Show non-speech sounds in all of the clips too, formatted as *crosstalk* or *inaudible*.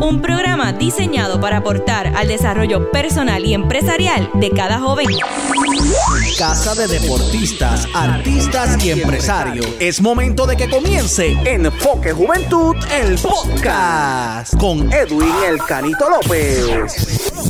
Un programa diseñado para aportar al desarrollo personal y empresarial de cada joven. Casa de deportistas, artistas y empresarios. Es momento de que comience Enfoque Juventud, el podcast, con Edwin El Canito López.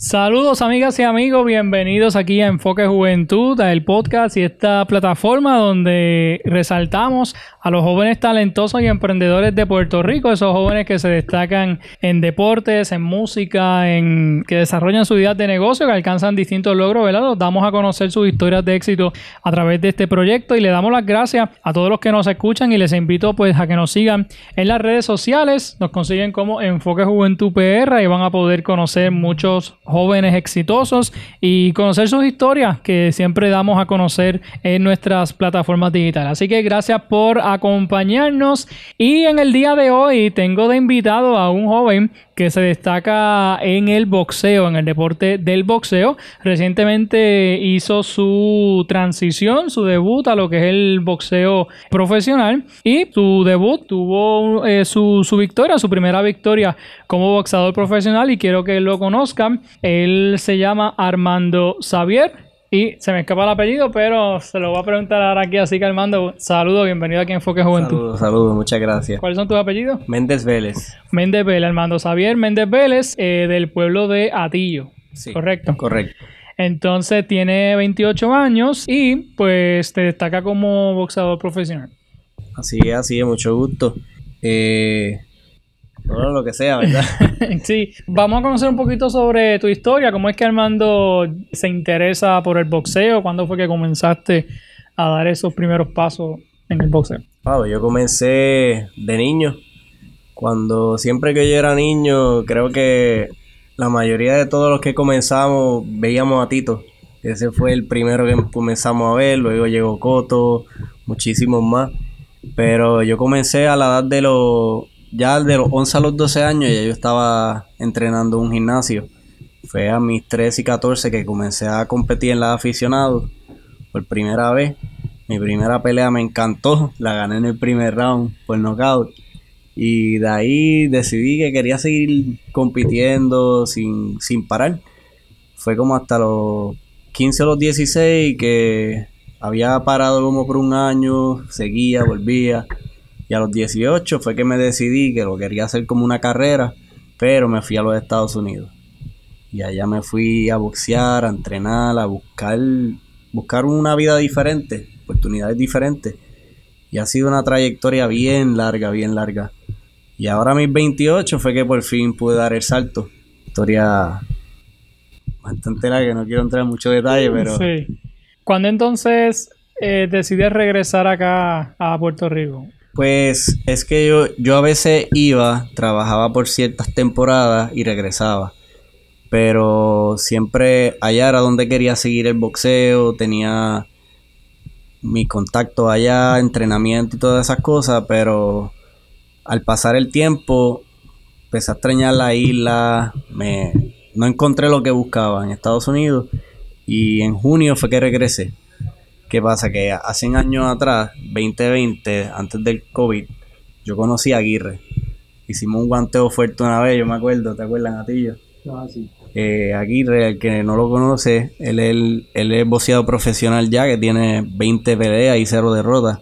Saludos amigas y amigos, bienvenidos aquí a Enfoque Juventud, el podcast y esta plataforma donde resaltamos a los jóvenes talentosos y emprendedores de Puerto Rico, esos jóvenes que se destacan en deportes, en música, en que desarrollan su vida de negocio, que alcanzan distintos logros, ¿verdad? Los damos a conocer sus historias de éxito a través de este proyecto y le damos las gracias a todos los que nos escuchan y les invito pues a que nos sigan en las redes sociales, nos consiguen como Enfoque Juventud PR y van a poder conocer muchos jóvenes exitosos y conocer sus historias que siempre damos a conocer en nuestras plataformas digitales. Así que gracias por acompañarnos y en el día de hoy tengo de invitado a un joven que se destaca en el boxeo, en el deporte del boxeo. Recientemente hizo su transición, su debut a lo que es el boxeo profesional y su debut tuvo eh, su, su victoria, su primera victoria como boxeador profesional y quiero que lo conozcan. Él se llama Armando Xavier. Y se me escapa el apellido, pero se lo voy a preguntar ahora aquí. Así que Armando, saludo, bienvenido aquí en Enfoque Juventud. Saludos, saludos, muchas gracias. ¿Cuáles son tus apellidos? Méndez Vélez. Méndez Vélez, Armando Xavier Méndez Vélez, eh, del pueblo de Atillo. Sí, Correcto. Correcto. Entonces tiene 28 años y pues te destaca como boxeador profesional. Así es, así es, mucho gusto. Eh, lo que sea, ¿verdad? *laughs* sí, vamos a conocer un poquito sobre tu historia, cómo es que Armando se interesa por el boxeo, cuándo fue que comenzaste a dar esos primeros pasos en el boxeo. Yo comencé de niño. Cuando siempre que yo era niño, creo que la mayoría de todos los que comenzamos veíamos a Tito. Ese fue el primero que comenzamos a ver, luego llegó Coto, muchísimos más. Pero yo comencé a la edad de los, ya de los 11 a los 12 años, ya yo estaba entrenando en un gimnasio. Fue a mis 13 y 14 que comencé a competir en la aficionados por primera vez. Mi primera pelea me encantó, la gané en el primer round por knockout. Y de ahí decidí que quería seguir compitiendo sin, sin parar. Fue como hasta los 15 o los 16 que había parado como por un año, seguía, volvía. Y a los 18 fue que me decidí que lo quería hacer como una carrera, pero me fui a los Estados Unidos. Y allá me fui a boxear, a entrenar, a buscar, buscar una vida diferente, oportunidades diferentes. Y ha sido una trayectoria bien larga, bien larga. Y ahora a mis 28 fue que por fin pude dar el salto. Historia bastante larga, no quiero entrar en mucho detalle, pero... Sí. ¿Cuándo entonces eh, decides regresar acá a Puerto Rico? Pues es que yo, yo a veces iba, trabajaba por ciertas temporadas y regresaba. Pero siempre allá era donde quería seguir el boxeo, tenía mi contacto allá, entrenamiento y todas esas cosas, pero al pasar el tiempo empecé a extrañar la isla, me, no encontré lo que buscaba en Estados Unidos y en junio fue que regresé. ¿Qué pasa? Que hace años atrás, 2020, antes del COVID, yo conocí a Aguirre. Hicimos un guanteo fuerte una vez, yo me acuerdo, ¿te acuerdas, Natillo? Ah, sí. Eh, Aguirre, el que no lo conoce, él, él, él es boxeador profesional ya, que tiene 20 peleas y 0 derrotas.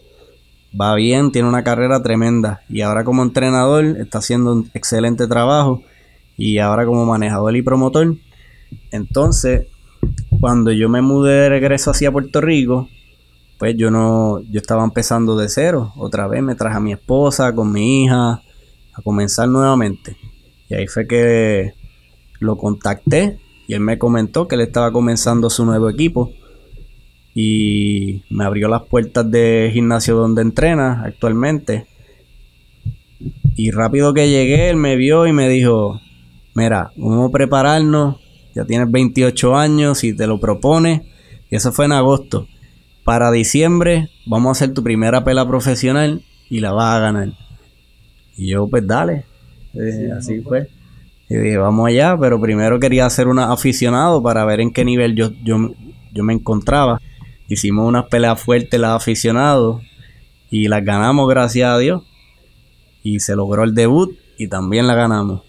Va bien, tiene una carrera tremenda. Y ahora como entrenador está haciendo un excelente trabajo. Y ahora como manejador y promotor. Entonces, cuando yo me mudé de regreso hacia Puerto Rico, pues yo no, yo estaba empezando de cero. Otra vez me traje a mi esposa con mi hija a comenzar nuevamente. Y ahí fue que lo contacté y él me comentó que él estaba comenzando su nuevo equipo y me abrió las puertas de gimnasio donde entrena actualmente. Y rápido que llegué, él me vio y me dijo, mira, vamos a prepararnos, ya tienes 28 años, si te lo propones. Y eso fue en agosto. Para diciembre vamos a hacer tu primera pelea profesional y la vas a ganar. Y yo, pues dale. Eh, así fue. Y dije, vamos allá, pero primero quería hacer un aficionado para ver en qué nivel yo, yo, yo me encontraba. Hicimos unas peleas fuertes las aficionados y las ganamos gracias a Dios. Y se logró el debut y también la ganamos.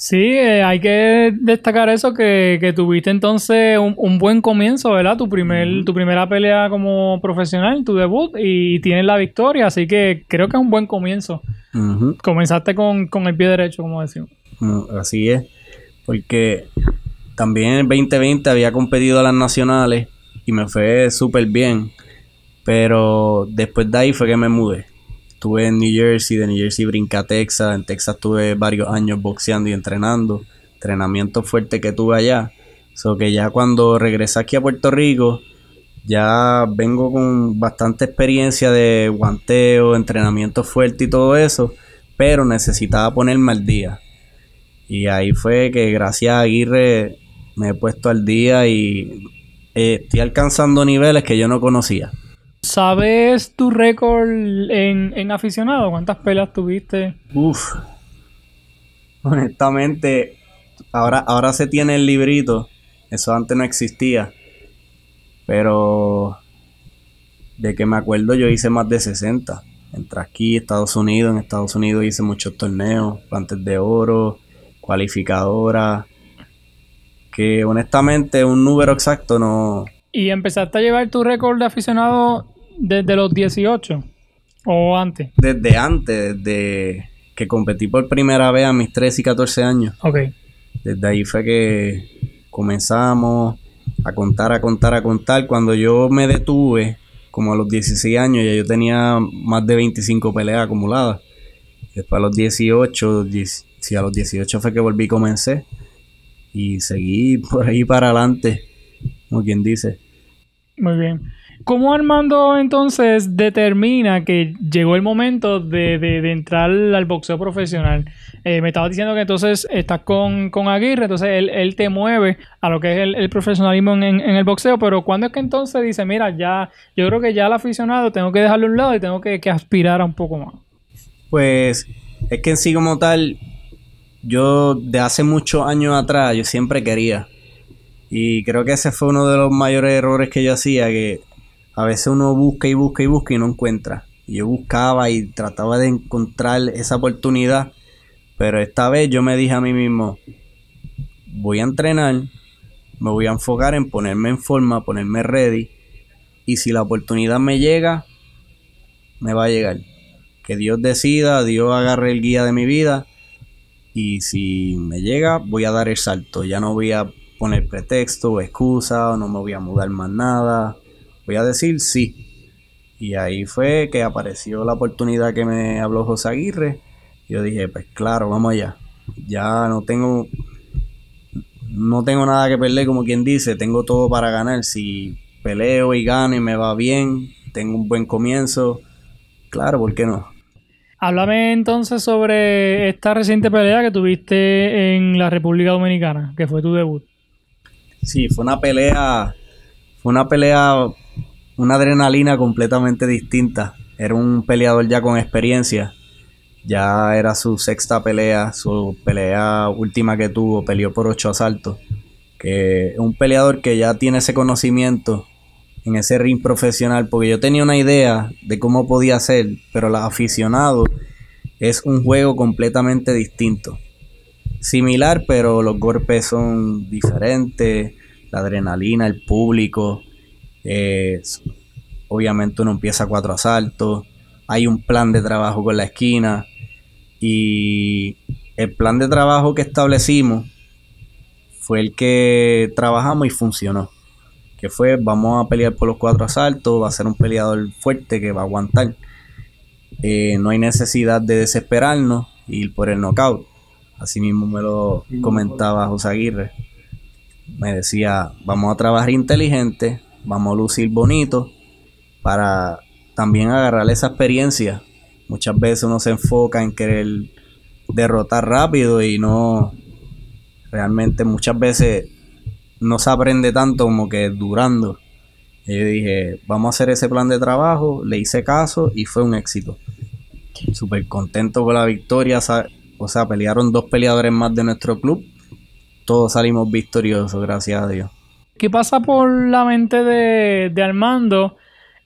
Sí, eh, hay que destacar eso, que, que tuviste entonces un, un, buen comienzo, ¿verdad? Tu, primer, tu primera pelea como profesional, tu debut, y tienes la victoria, así que creo que es un buen comienzo. Comenzaste con, con el pie derecho, como decimos. Así es, porque también en el 2020 había competido a las nacionales y me fue súper bien, pero después de ahí fue que me mudé. Estuve en New Jersey, de New Jersey brinqué a Texas, en Texas tuve varios años boxeando y entrenando, entrenamiento fuerte que tuve allá. So que ya cuando regresé aquí a Puerto Rico, ya vengo con bastante experiencia de guanteo, entrenamiento fuerte y todo eso, pero necesitaba ponerme al día. Y ahí fue que gracias a Aguirre me he puesto al día y eh, estoy alcanzando niveles que yo no conocía. ¿Sabes tu récord en, en aficionado? ¿Cuántas peleas tuviste? Uf. Honestamente, ahora, ahora se tiene el librito. Eso antes no existía. Pero de que me acuerdo yo hice más de 60. Entre aquí, Estados Unidos. En Estados Unidos hice muchos torneos. Guantes de oro, cualificadora. Que honestamente un número exacto no... ¿Y empezaste a llevar tu récord de aficionado desde los 18? ¿O antes? Desde antes, desde que competí por primera vez a mis 13 y 14 años. Ok. Desde ahí fue que comenzamos a contar, a contar, a contar. Cuando yo me detuve, como a los 16 años, ya yo tenía más de 25 peleas acumuladas. Después a los 18, 10 sí, a los 18 fue que volví y comencé. Y seguí por ahí para adelante, como quien dice. Muy bien. ¿Cómo Armando entonces determina que llegó el momento de, de- entrar al boxeo profesional? Eh, me estabas diciendo que entonces estás con, con Aguirre, entonces él, él te mueve a lo que es el, profesionalismo en, en- el boxeo, pero ¿cuándo es que entonces dice, mira, ya, yo creo que ya el aficionado tengo que dejarlo a un lado y tengo que, que aspirar a un poco más? Pues es que en sí como tal, yo de hace muchos años atrás, yo siempre quería. Y creo que ese fue uno de los mayores errores que yo hacía, que a veces uno busca y busca y busca y no encuentra. Yo buscaba y trataba de encontrar esa oportunidad, pero esta vez yo me dije a mí mismo, voy a entrenar, me voy a enfocar en ponerme en forma, ponerme ready, y si la oportunidad me llega, me va a llegar que Dios decida, Dios agarre el guía de mi vida y si me llega voy a dar el salto, ya no voy a poner pretexto o excusa, o no me voy a mudar más nada, voy a decir sí. Y ahí fue que apareció la oportunidad que me habló José Aguirre. Yo dije, pues claro, vamos allá. Ya no tengo no tengo nada que perder, como quien dice, tengo todo para ganar. Si peleo y gano y me va bien, tengo un buen comienzo, claro, ¿por qué no? Háblame entonces sobre esta reciente pelea que tuviste en la República Dominicana, que fue tu debut. Sí, fue una pelea, fue una pelea, una adrenalina completamente distinta. Era un peleador ya con experiencia. Ya era su sexta pelea, su pelea última que tuvo, peleó por ocho asaltos. Que un peleador que ya tiene ese conocimiento en ese ring profesional, porque yo tenía una idea de cómo podía ser, pero los aficionados es un juego completamente distinto similar, pero los golpes son diferentes, la adrenalina, el público, eh, obviamente uno empieza cuatro asaltos, hay un plan de trabajo con la esquina y el plan de trabajo que establecimos fue el que trabajamos y funcionó. Que fue, vamos a pelear por los cuatro asaltos, va a ser un peleador fuerte que va a aguantar. Eh, no hay necesidad de desesperarnos y ir por el knockout. Así mismo me lo comentaba José Aguirre. Me decía, vamos a trabajar inteligente, vamos a lucir bonito para también agarrar esa experiencia. Muchas veces uno se enfoca en querer derrotar rápido y no realmente muchas veces no se aprende tanto como que durando. Y yo dije, vamos a hacer ese plan de trabajo, le hice caso y fue un éxito. Súper contento con la victoria, o sea, pelearon dos peleadores más de nuestro club. Todos salimos victoriosos, gracias a Dios. ¿Qué pasa por la mente de, de Armando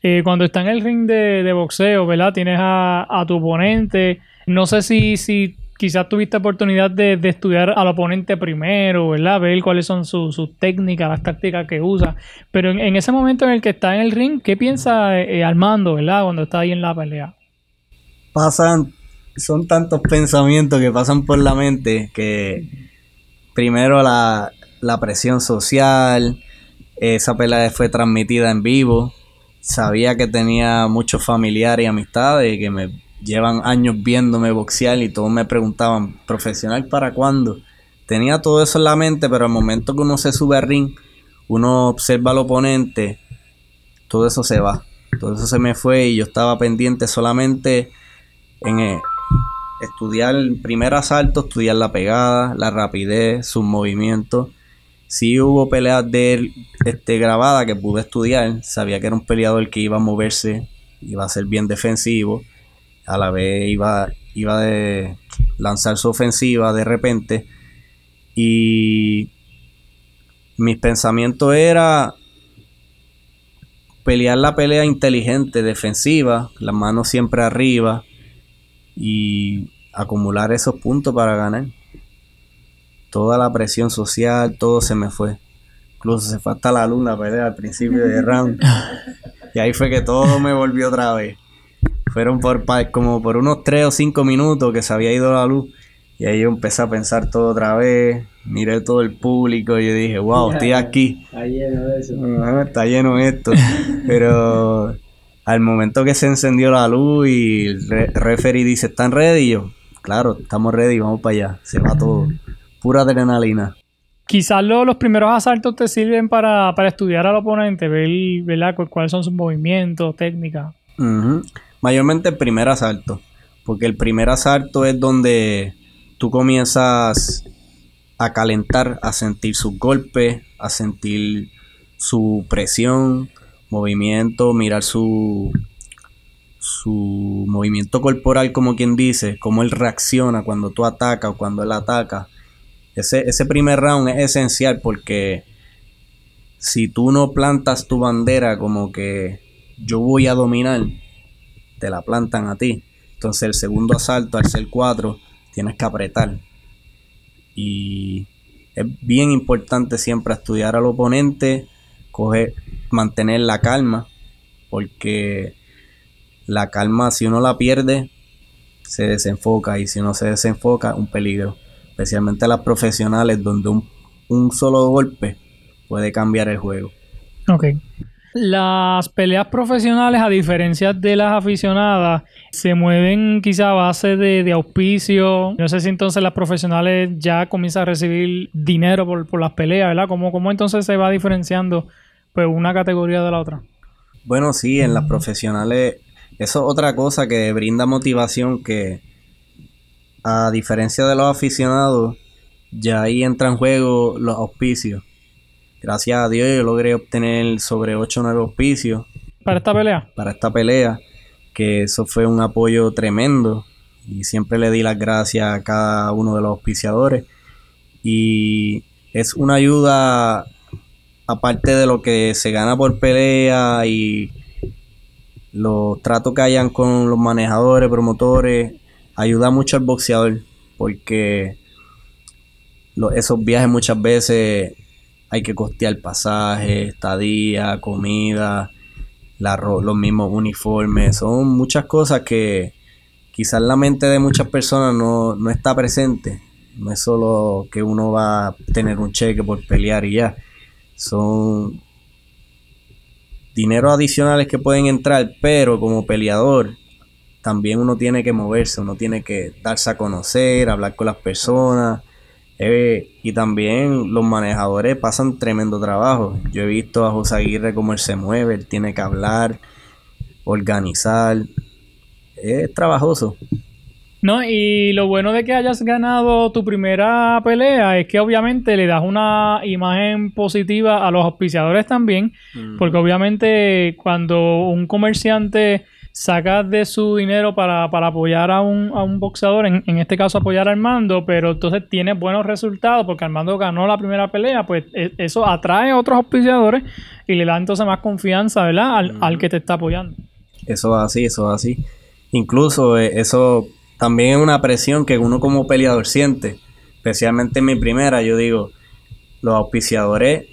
eh, cuando está en el ring de, de boxeo, ¿verdad? Tienes a, a, tu oponente. No sé si, si quizás tuviste oportunidad de, de, estudiar al oponente primero, ¿verdad? Ver cuáles son sus técnicas, las tácticas que usa. Pero en, en, ese momento en el que está en el ring, ¿qué piensa eh, Armando, ¿verdad? Cuando está ahí en la pelea. Pasan, son tantos pensamientos que pasan por la mente que primero la, la presión social, esa pelea fue transmitida en vivo, sabía que tenía muchos familiares y amistades que me llevan años viéndome boxear y todos me preguntaban, ¿profesional para cuándo? Tenía todo eso en la mente, pero al momento que uno se sube al ring, uno observa al oponente, todo eso se va. Todo eso se me fue y yo estaba pendiente solamente en eh, estudiar el primer asalto, estudiar la pegada, la rapidez, sus movimientos sí hubo peleas de él este, grabadas que pude estudiar. Sabía que era un peleador que iba a moverse, iba a ser bien defensivo. A la vez iba, iba a lanzar su ofensiva de repente. Y mis pensamientos era pelear la pelea inteligente, defensiva, las manos siempre arriba y acumular esos puntos para ganar toda la presión social, todo se me fue. Incluso se fue hasta la luna pelea al principio de round. *laughs* Y ahí fue que todo me volvió otra vez. Fueron por como por unos 3 o 5 minutos que se había ido la luz. Y ahí yo empecé a pensar todo otra vez. Miré todo el público y yo dije, wow, estoy aquí. Está lleno de eso. está lleno esto. *laughs* Pero al momento que se encendió la luz y el referee dice, ¿están ready? Y yo, claro, estamos ready, vamos para allá. Se va todo pura adrenalina. Quizás los primeros asaltos te sirven para, estudiar al oponente, ver ¿verdad? cuáles son sus movimientos, técnicas. Mayormente el primer asalto, porque el primer asalto es donde tú comienzas a calentar, a sentir sus golpes, a sentir su presión, movimiento, mirar su, su movimiento corporal, como quien dice, cómo él reacciona cuando tú atacas o cuando él ataca. Ese, ese primer round es esencial porque si tú no plantas tu bandera como que yo voy a dominar, te la plantan a ti. Entonces el segundo asalto, al ser 4, tienes que apretar. Y es bien importante siempre estudiar al oponente, coger, mantener la calma, porque la calma si uno la pierde, se desenfoca y si no se desenfoca, un peligro especialmente las profesionales, donde un, solo golpe puede cambiar el juego. Ok. Las peleas profesionales, a diferencia de las aficionadas, se mueven quizá a base de, auspicio. No sé si entonces las profesionales ya comienzan a recibir dinero por, las peleas, ¿verdad? ¿Cómo, ¿Cómo, entonces se va diferenciando pues, una categoría de la otra? Bueno, sí, en las profesionales, eso es otra cosa que brinda motivación que a diferencia de los aficionados, ya ahí entra en juego los auspicios. Gracias a Dios yo logré obtener sobre 8 o 9 auspicios. ¿Para esta pelea? Para esta pelea, que eso fue un apoyo tremendo. Y siempre le di las gracias a cada uno de los auspiciadores. Y es una ayuda, aparte de lo que se gana por pelea y los tratos que hayan con los manejadores, promotores, ayuda mucho al boxeador porque esos viajes muchas veces hay que costear pasaje, estadía, comida, los mismos uniformes, son muchas cosas que quizás la mente de muchas personas no, no está presente. No es solo que uno va a tener un cheque por pelear y ya. Son dineros adicionales que pueden entrar, pero como peleador también uno tiene que moverse, uno tiene que darse a conocer, hablar con las personas. Eh, y también los manejadores pasan tremendo trabajo. Yo he visto a José Aguirre cómo él se mueve, él tiene que hablar, organizar. Es trabajoso. No, y lo bueno de que hayas ganado tu primera pelea es que obviamente le das una imagen positiva a los auspiciadores también, porque obviamente cuando un comerciante saca de su dinero para, apoyar a un, a un boxeador, en, en, este caso apoyar a Armando, pero entonces tiene buenos resultados porque Armando ganó la primera pelea, pues e, eso atrae a otros auspiciadores y le da entonces más confianza, ¿verdad? Al, al que te está apoyando. Eso es así, eso es así. Incluso eh, eso también es una presión que uno como peleador siente. Especialmente en mi primera, yo digo, los auspiciadores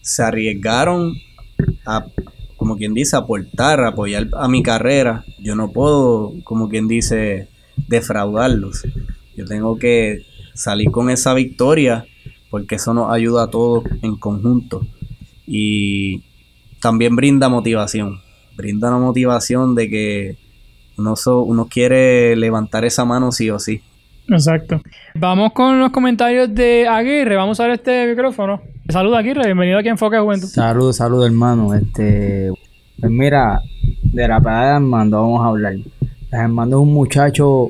se arriesgaron a, como quien dice, aportar, apoyar a mi carrera. Yo no puedo, como quien dice, defraudarlos. Yo tengo que salir con esa victoria porque eso nos ayuda a todos en conjunto. Y también brinda motivación brinda una motivación de que uno, uno quiere levantar esa mano sí o sí. Exacto. Vamos con los comentarios de Aguirre. Vamos a ver este micrófono. Saludos Aguirre, bienvenido aquí en Enfoque Juventud. Saludos, saludos hermano. Este, pues mira, de la parada de Armando vamos a hablar. Armando es un muchacho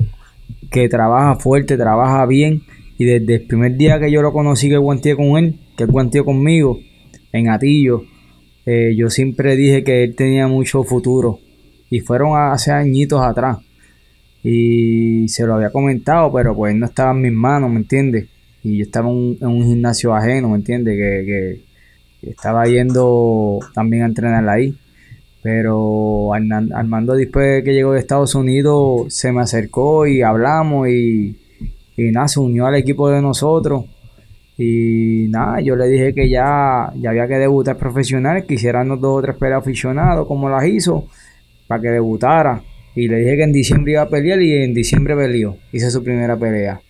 que trabaja fuerte, trabaja bien. Y desde el primer día que yo lo conocí, que guanteé con él, que guanteó conmigo, en Atillo, eh, yo siempre dije que él tenía mucho futuro. Y fueron hace añitos atrás. Y se lo había comentado, pero pues no estaba en mis manos, ¿me entiendes? Y yo estaba en un, gimnasio ajeno, ¿me entiendes? Que, estaba yendo también a entrenar ahí. Pero Armando después que llegó de Estados Unidos se me acercó y hablamos y, y nada, se unió al equipo de nosotros. Y nada, yo le dije que ya, ya había que debutar profesional, quisieran dos o tres peleas aficionados como las hizo, para que debutara. Y le dije que en diciembre iba a pelear y en diciembre peleó. Hice su primera pelea.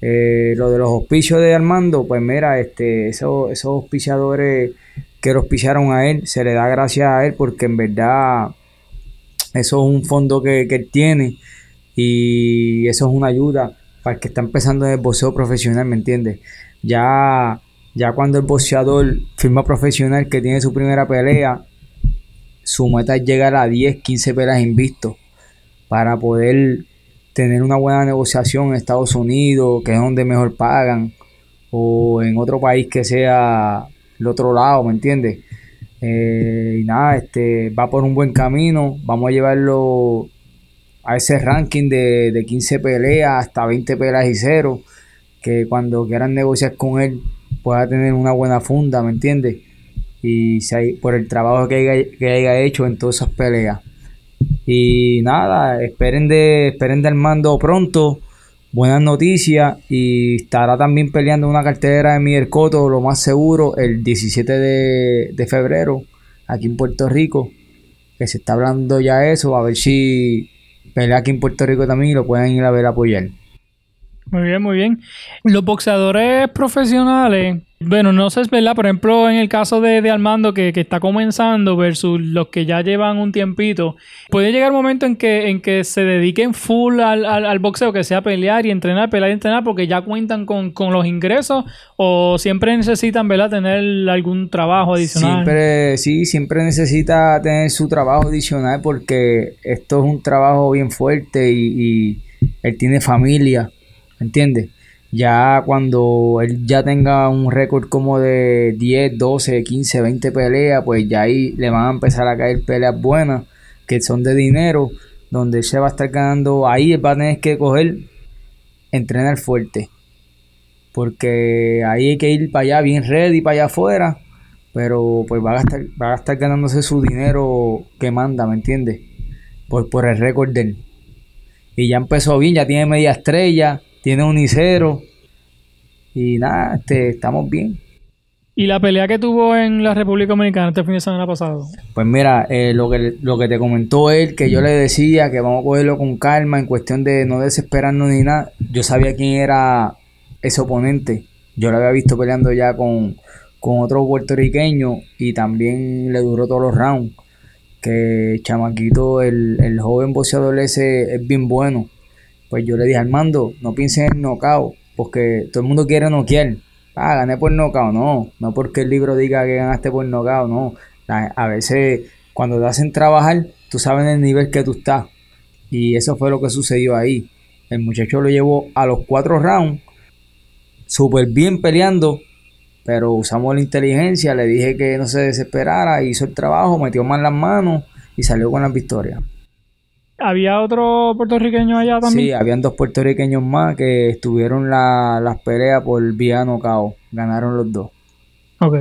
Eh, lo de los auspicios de Armando, pues mira, este, esos, esos auspiciadores que los auspiciaron a él, se le da gracias a él porque en verdad eso es un fondo que, que él tiene y eso es una ayuda para el que está empezando en el boxeo profesional, ¿me entiendes? Ya, ya cuando el boxeador firma profesional que tiene su primera pelea, su meta es llegar a 10, 15 peleas invistos para poder tener una buena negociación en Estados Unidos, que es donde mejor pagan, o en otro país que sea el otro lado, ¿me entiendes? Eh, y nada, este va por un buen camino, vamos a llevarlo a ese ranking de, de 15 peleas hasta 20 peleas y cero que cuando quieran negociar con él pueda tener una buena funda, ¿me entiendes? Y por el trabajo que haya, que haya hecho en todas esas peleas. Y nada, esperen de, esperen del mando pronto. Buenas noticias. Y estará también peleando una cartera de Miguel Coto, lo más seguro, el 17 de, de febrero, aquí en Puerto Rico. Que se está hablando ya eso. A ver si pelea aquí en Puerto Rico también y lo pueden ir a ver apoyar. Muy bien, muy bien. Los boxeadores profesionales, bueno, no sé, es verdad, por ejemplo, en el caso de, de Armando que, está comenzando versus los que ya llevan un tiempito, puede llegar un momento en que, en que se dediquen full al, al, boxeo, que sea pelear y entrenar, pelear y entrenar, porque ya cuentan con, los ingresos o siempre necesitan, ¿verdad?, tener algún trabajo adicional. Siempre, sí, siempre necesita tener su trabajo adicional porque esto es un trabajo bien fuerte y, y él tiene familia ¿Me entiendes? Ya cuando él ya tenga un récord como de 10, 12, 15, 20 peleas, pues ya ahí le van a empezar a caer peleas buenas, que son de dinero, donde él se va a estar ganando, ahí va a tener que coger, entrenar fuerte. Porque ahí hay que ir para allá bien ready, para allá afuera, pero pues va a estar, va a estar ganándose su dinero que manda, ¿me entiendes? Por, por el récord de él. Y ya empezó bien, ya tiene media estrella tiene un Icero. Y nada, este, estamos bien. ¿Y la pelea que tuvo en la República Dominicana este fin de semana pasado? Pues mira, eh, lo, que, lo que te comentó él, que yo le decía que vamos a cogerlo con calma en cuestión de no desesperarnos ni nada. Yo sabía quién era ese oponente. Yo lo había visto peleando ya con, con otro puertorriqueño y también le duró todos los rounds. Que Chamaquito, el, el joven boxeador ese es bien bueno. Pues yo le dije, Armando, no pienses en knockout, porque todo el mundo quiere noquear. Ah, gané por knockout, no. No porque el libro diga que ganaste por knockout, no. A veces, cuando te hacen trabajar, tú sabes el nivel que tú estás. Y eso fue lo que sucedió ahí. El muchacho lo llevó a los cuatro rounds, súper bien peleando, pero usamos la inteligencia, le dije que no se desesperara, hizo el trabajo, metió más las manos y salió con las victorias. ¿Había otro puertorriqueño allá también? Sí, habían dos puertorriqueños más que estuvieron la, las peleas por vía cao. Ganaron los dos. Ok.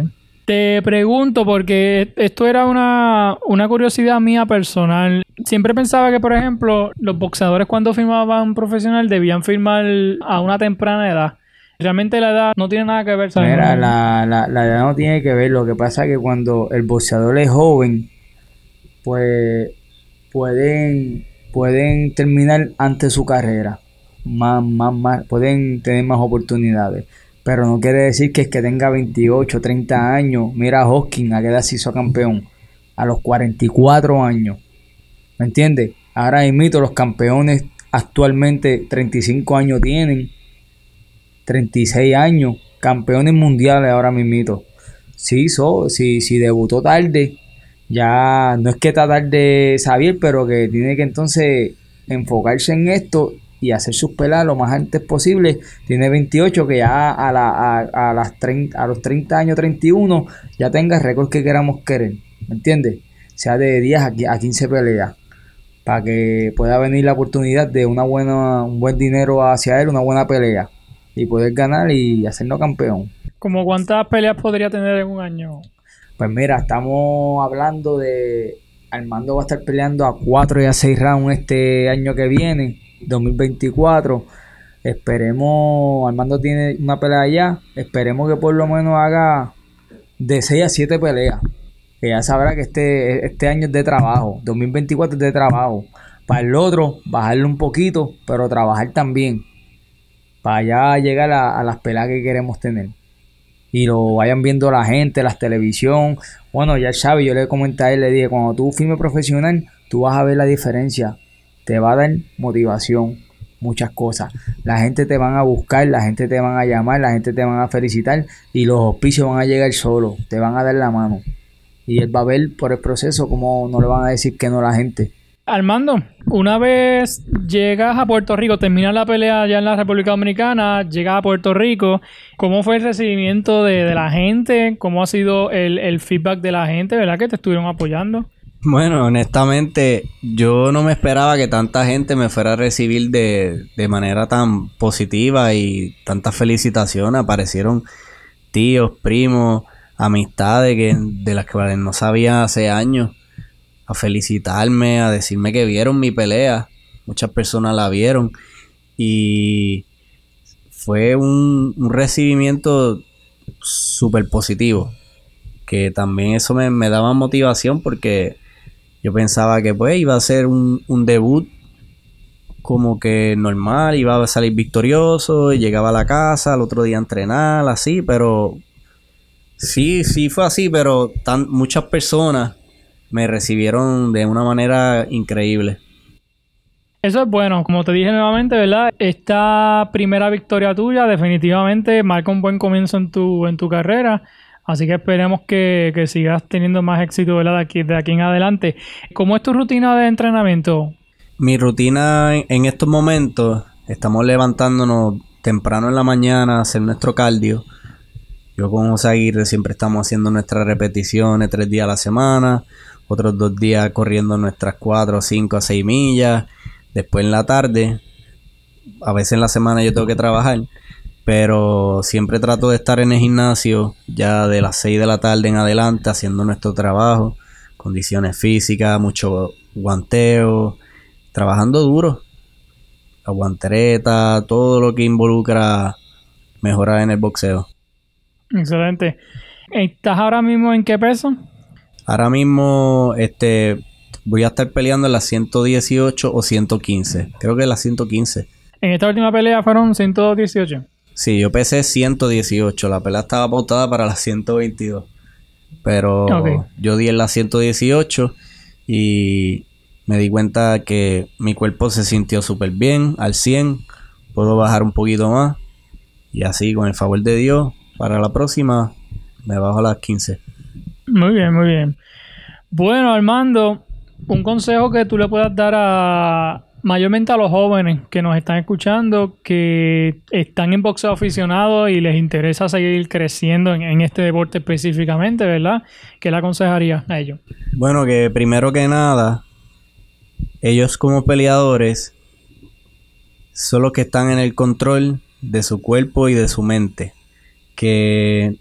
Te pregunto, porque esto era una, una curiosidad mía personal. Siempre pensaba que, por ejemplo, los boxeadores cuando firmaban profesional debían firmar a una temprana edad. Realmente la edad no tiene nada que ver. ¿sabes? Mira, la, la, la edad no tiene que ver. Lo que pasa es que cuando el boxeador es joven, pues pueden, pueden terminar antes su carrera. Más, más, más, pueden tener más oportunidades. Pero no quiere decir que es que tenga 28, 30 años. Mira a Hoskin, a qué edad se hizo campeón. A los 44 años. ¿Me entiendes? Ahora mismo los campeones actualmente 35 años tienen. 36 años. Campeones mundiales ahora mismo. Sí, si debutó tarde, ya no es que está tarde Xavier, pero que tiene que entonces enfocarse en esto y hacer sus peladas lo más antes posible. Tiene 28, que ya a, la, a, a las 30, a los 30 años, 31, ya tenga récord que queramos querer. ¿Me entiendes? Sea de 10 a 15 peleas. Para que pueda venir la oportunidad de una buena, un buen dinero hacia él, una buena pelea. Y poder ganar y hacernos campeón. ¿Como cuántas peleas podría tener en un año? Pues mira, estamos hablando de. Armando va a estar peleando a 4 y a 6 rounds este año que viene, 2024. Esperemos. Armando tiene una pelea allá. Esperemos que por lo menos haga de 6 a 7 peleas. Que ya sabrá que este, este año es de trabajo. 2024 es de trabajo. Para el otro, bajarle un poquito, pero trabajar también. Para ya llegar a, a las peleas que queremos tener y lo vayan viendo la gente, la televisión. Bueno, ya sabe, yo le comenté a él, le dije, cuando tú filmes profesional, tú vas a ver la diferencia. Te va a dar motivación, muchas cosas. La gente te van a buscar, la gente te van a llamar, la gente te van a felicitar y los auspicios van a llegar solo, te van a dar la mano. Y él va a ver por el proceso cómo no le van a decir que no la gente. Armando, una vez llegas a Puerto Rico, terminas la pelea allá en la República Dominicana, llegas a Puerto Rico, ¿cómo fue el recibimiento de, la gente? ¿Cómo ha sido el, el, feedback de la gente, verdad, que te estuvieron apoyando? Bueno, honestamente, yo no me esperaba que tanta gente me fuera a recibir de, de manera tan positiva y tantas felicitaciones. Aparecieron tíos, primos, amistades que, de las que no sabía hace años a felicitarme, a decirme que vieron mi pelea. Muchas personas la vieron y fue un, un recibimiento súper positivo. Que también eso me, me, daba motivación porque yo pensaba que pues iba a ser un, un debut como que normal, iba a salir victorioso, llegaba a la casa, al otro día a entrenar, así, pero sí, sí fue así, pero tan, muchas personas me recibieron de una manera increíble. Eso es bueno, como te dije nuevamente, ¿verdad? Esta primera victoria tuya definitivamente marca un buen comienzo en tu, en tu carrera. Así que esperemos que, que sigas teniendo más éxito ¿verdad? De, aquí, de aquí en adelante. ¿Cómo es tu rutina de entrenamiento? Mi rutina en estos momentos, estamos levantándonos temprano en la mañana a hacer nuestro cardio. Yo con José Aguirre siempre estamos haciendo nuestras repeticiones tres días a la semana otros dos días corriendo nuestras cuatro, cinco, seis millas. Después en la tarde, a veces en la semana yo tengo que trabajar, pero siempre trato de estar en el gimnasio ya de las 6 de la tarde en adelante haciendo nuestro trabajo, condiciones físicas, mucho guanteo, trabajando duro, la guantereta, todo lo que involucra mejorar en el boxeo. Excelente. ¿Estás ahora mismo en qué peso? Ahora mismo, este, voy a estar peleando en las 118 o 115. Creo que las 115. En esta última pelea fueron 118. Sí, yo pesé 118. La pelea estaba pautada para las 122. Pero okay. yo di en las 118 y me di cuenta que mi cuerpo se sintió súper bien, al 100. Puedo bajar un poquito más. Y así, con el favor de Dios, para la próxima me bajo a las 15. Muy bien, muy bien. Bueno, Armando, un consejo que tú le puedas dar a mayormente a los jóvenes que nos están escuchando, que están en boxeo aficionado y les interesa seguir creciendo en, en este deporte específicamente, ¿verdad? ¿Qué le aconsejaría a ellos? Bueno, que primero que nada, ellos como peleadores son los que están en el control de su cuerpo y de su mente. Que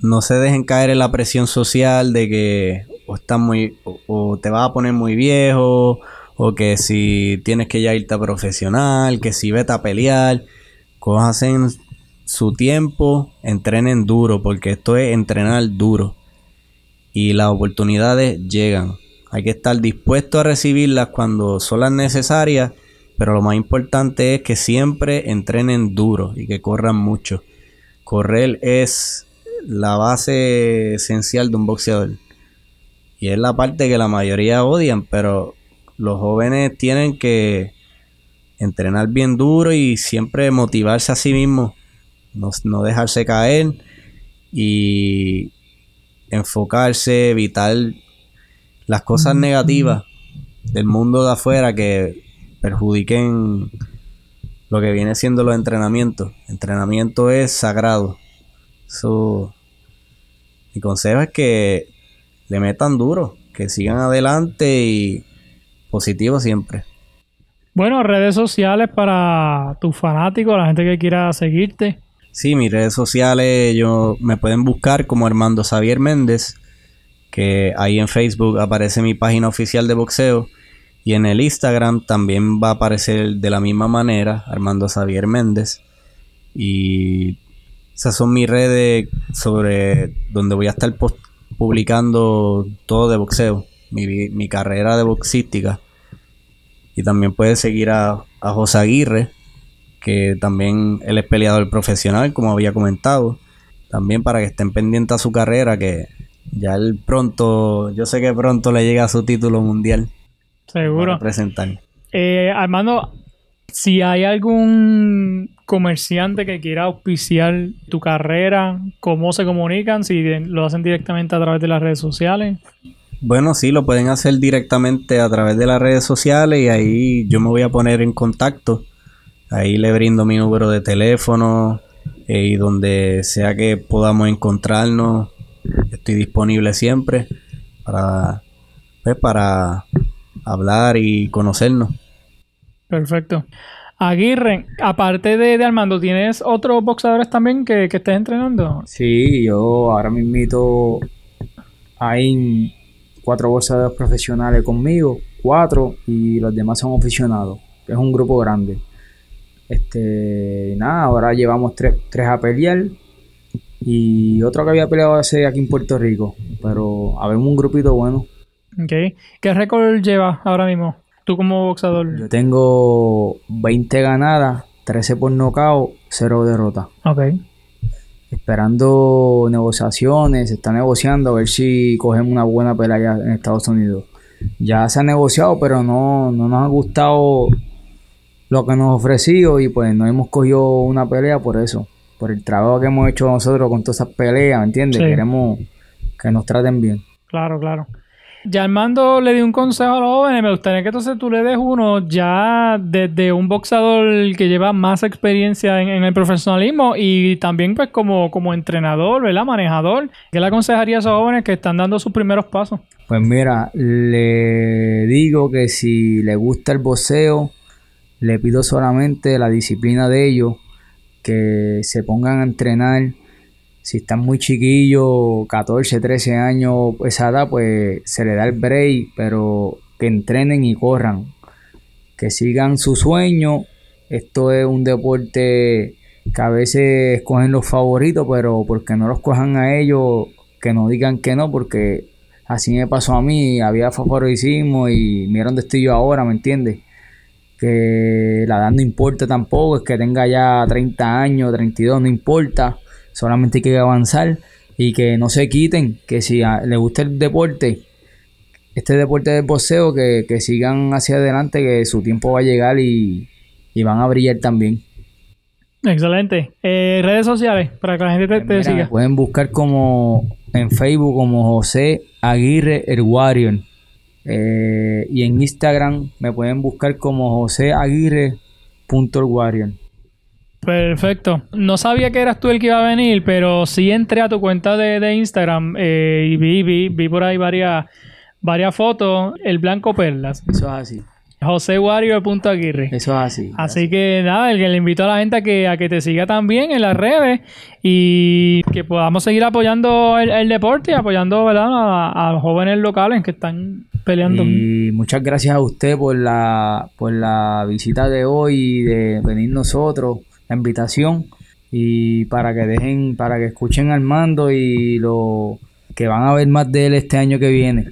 no se dejen caer en la presión social de que o, estás muy, o, te vas a poner muy viejo, o que si tienes que ya irte a profesional, que si vete a pelear, cojan su tiempo, entrenen duro, porque esto es entrenar duro. Y las oportunidades llegan. Hay que estar dispuesto a recibirlas cuando son las necesarias, pero lo más importante es que siempre entrenen duro y que corran mucho. Correr es la base esencial de un boxeador. Y es la parte que la mayoría odian, pero los jóvenes tienen que entrenar bien duro y siempre motivarse a sí mismos, no, no dejarse caer y enfocarse, evitar las cosas negativas del mundo de afuera que perjudiquen lo que viene siendo los entrenamientos. Entrenamiento es sagrado. So, mi consejo es que le metan duro, que sigan adelante y positivo siempre. Bueno, redes sociales para tus fanáticos, la gente que quiera seguirte. Sí, mis redes sociales yo, me pueden buscar como Armando Xavier Méndez, que ahí en Facebook aparece mi página oficial de boxeo y en el Instagram también va a aparecer de la misma manera Armando Xavier Méndez y esas son mis redes sobre donde voy a estar publicando todo de boxeo, mi, mi carrera de boxística y también puedes seguir a, a José Aguirre, que también él es peleador profesional, como había comentado. También para que estén pendientes a su carrera, que ya él pronto, yo sé que pronto le llega a su título mundial. Seguro. Presentar. Eh, Armando, si hay algún comerciante que quiera auspiciar tu carrera, ¿cómo se comunican? Si lo hacen directamente a través de las redes sociales. Bueno, sí, lo pueden hacer directamente a través de las redes sociales y ahí yo me voy a poner en contacto. Ahí le brindo mi número de teléfono eh, y donde sea que podamos encontrarnos, estoy disponible siempre para, pues, para hablar y conocernos. Perfecto. Aguirre, aparte de, de Armando, ¿tienes otros boxeadores también que, que estés entrenando? Sí, yo ahora mismo hay cuatro boxeadores profesionales conmigo, cuatro, y los demás son aficionados. Es un grupo grande. Este, nada, ahora llevamos tres, tres a pelear. Y otro que había peleado hace aquí en Puerto Rico. Pero habemos un grupito bueno. Ok. ¿Qué récord llevas ahora mismo? Tú como boxeador. Yo tengo 20 ganadas, 13 por nocaut, 0 derrotas. Ok esperando negociaciones, se está negociando a ver si cogemos una buena pelea en Estados Unidos. Ya se ha negociado, pero no, no nos ha gustado lo que nos ha ofrecido y pues no hemos cogido una pelea por eso, por el trabajo que hemos hecho nosotros con todas esas peleas, ¿me entiendes? Sí. Queremos que nos traten bien. Claro, claro. Ya Armando le dio un consejo a los jóvenes. Me gustaría que entonces tú le des uno ya desde un boxeador que lleva más experiencia en, en, el profesionalismo y también pues como, como entrenador, ¿verdad? Manejador. ¿Qué le aconsejaría a esos jóvenes que están dando sus primeros pasos? Pues mira, le digo que si le gusta el boxeo, le pido solamente la disciplina de ellos, que se pongan a entrenar si están muy chiquillos, 14, 13 años, esa edad, pues se le da el break, pero que entrenen y corran, que sigan su sueño. Esto es un deporte que a veces escogen los favoritos, pero porque no los cojan a ellos, que no digan que no, porque así me pasó a mí, había favoritismo y mira dónde estoy yo ahora, ¿me entiendes? Que la edad no importa tampoco, es que tenga ya 30 años, 32, no importa solamente hay que avanzar y que no se quiten, que si les gusta el deporte, este deporte del boxeo, que, que, sigan hacia adelante, que su tiempo va a llegar y, y van a brillar también. Excelente. Eh, redes sociales, para que la gente te, te Mira, siga. Pueden buscar como en Facebook como José Aguirre el Warrior. Eh, y en Instagram me pueden buscar como joseaguirre.warrior. Perfecto. No sabía que eras tú el que iba a venir, pero sí entré a tu cuenta de, de Instagram eh, y vi, vi, vi por ahí varias, varias fotos. El blanco perlas. Eso es así. josewarrior.aguirre. Eso es así. Así que nada, el que le invito a la gente a que, a que te siga también en las redes y que podamos seguir apoyando el, el deporte y apoyando ¿verdad? A, a los jóvenes locales que están peleando. Y muchas gracias a usted por la, por la visita de hoy y de venir nosotros, la invitación. Y para que dejen, para que escuchen al mando y lo que van a ver más de él este año que viene.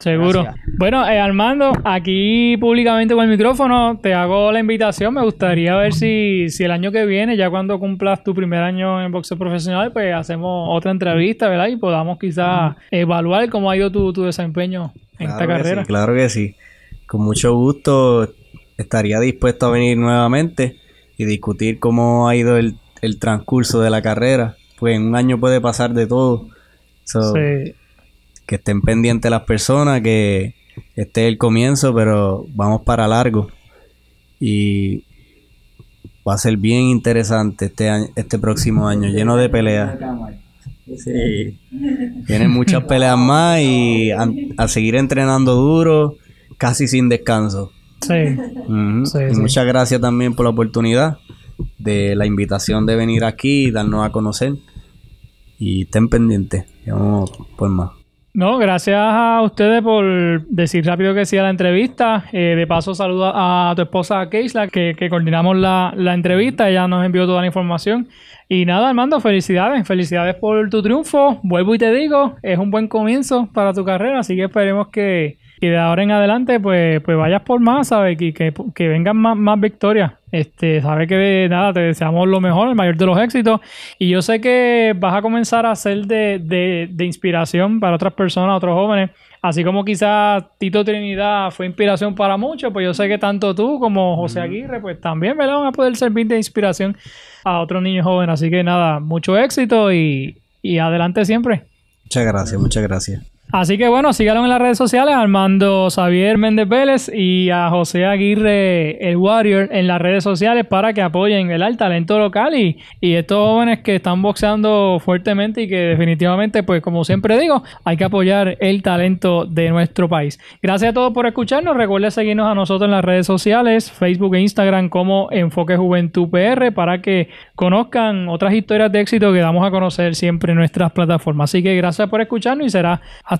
Seguro. Gracias. Bueno, eh, Armando, aquí públicamente con el micrófono te hago la invitación. Me gustaría ver si, si el año que viene, ya cuando cumplas tu primer año en boxeo profesional, pues hacemos otra entrevista, ¿verdad? Y podamos quizás evaluar cómo ha ido tu, tu desempeño en esta Claro carrera. sí, claro que sí. Con mucho gusto estaría dispuesto a venir nuevamente y discutir cómo ha ido el, el transcurso de la carrera. Pues en un año puede pasar de todo. So, Sí. Que estén pendientes las personas, que este es el comienzo, pero vamos para largo. Y va a ser bien interesante este año, este próximo año, lleno de peleas. Sí. Tienen muchas *laughs* peleas más y a, a seguir entrenando duro, casi sin descanso. Sí. Y sí. muchas gracias también por la oportunidad de la invitación de venir aquí y darnos a conocer. Y estén pendientes, vamos por más. No, gracias a ustedes por decir rápido que sí a la entrevista. Eh, de paso, saludo a tu esposa Keisla, que, que coordinamos la, la entrevista. Ella nos envió toda la información. Y nada, Armando, felicidades. Felicidades por tu triunfo. Vuelvo y te digo, es un buen comienzo para tu carrera. Así que esperemos que, que de ahora en adelante pues, pues vayas por más, ¿sabes? Y que, que vengan más, más victorias. Este, sabes que de nada, te deseamos lo mejor, el mayor de los éxitos. Y yo sé que vas a comenzar a ser de, de, de inspiración para otras personas, otros jóvenes. Así como quizás Tito Trinidad fue inspiración para muchos, pues yo sé que tanto tú como José Aguirre, pues también ¿verdad? van a poder servir de inspiración a otros niños jóvenes. Así que nada, mucho éxito y, y adelante siempre. Muchas gracias, muchas gracias. Así que bueno, síganlo en las redes sociales, Armando Xavier Méndez Vélez y a José Aguirre, el Warrior, en las redes sociales para que apoyen el talento local y, y estos jóvenes que están boxeando fuertemente y que definitivamente, pues como siempre digo, hay que apoyar el talento de nuestro país. Gracias a todos por escucharnos. Recuerden seguirnos a nosotros en las redes sociales, Facebook e Instagram como Enfoque Juventud PR para que conozcan otras historias de éxito que damos a conocer siempre en nuestras plataformas. Así que gracias por escucharnos y será hasta